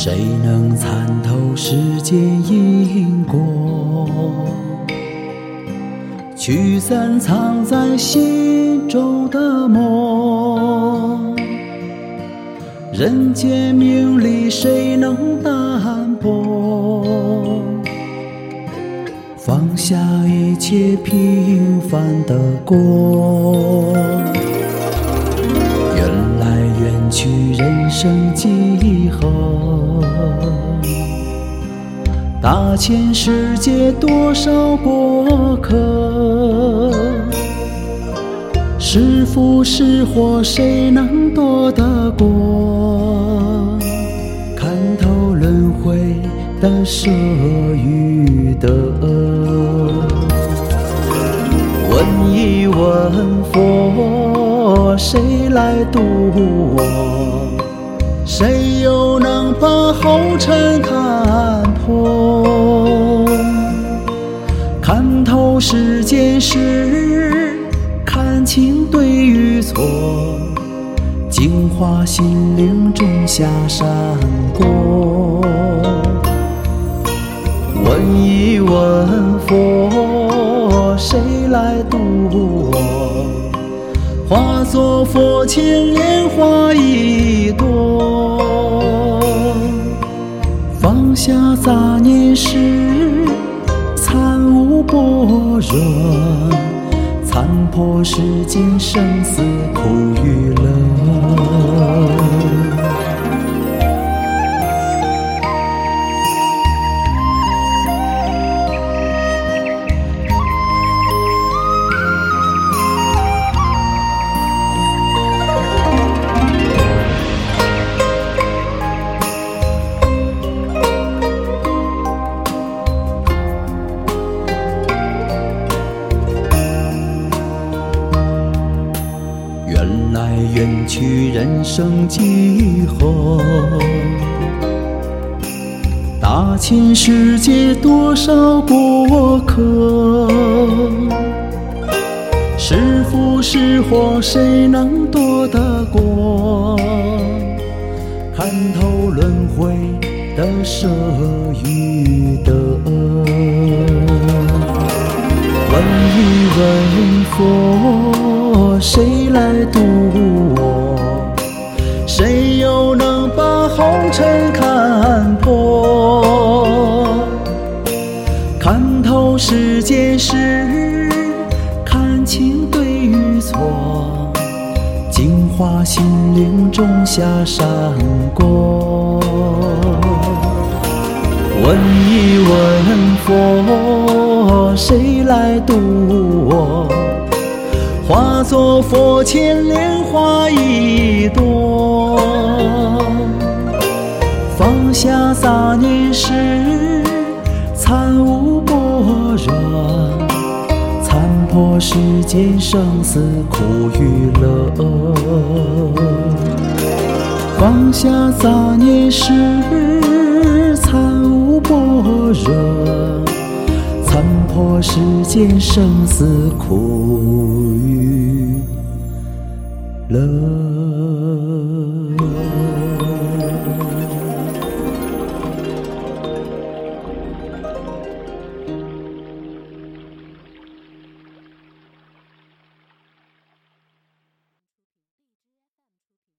谁能参透世间因果？驱散藏在心中的魔人间名利谁能淡泊？放下一切平凡的过。缘来缘去人生几何？大千世界多少过客？是福是祸，谁能躲得过？看透轮回的舍与得。问一问佛，谁来渡我？谁又能把红尘看破？看透世间事，看清对与错，净化心灵，种下善果。问一问佛，谁来渡我？化作佛前莲花一朵，放下杂念时，参悟般若，参破世间生死苦与乐。人去，人生几何？大千世界多少过客？是福是祸，谁能躲得过？看透轮回的舍与得。问一问佛，谁来渡世间事，看清对与错，净化心灵，种下善果。问一问佛，谁来渡我？化作佛前莲花一朵，放下杂念时，热，参破世间生死苦与乐，放下杂念时，参悟般若，参破世间生死苦与乐。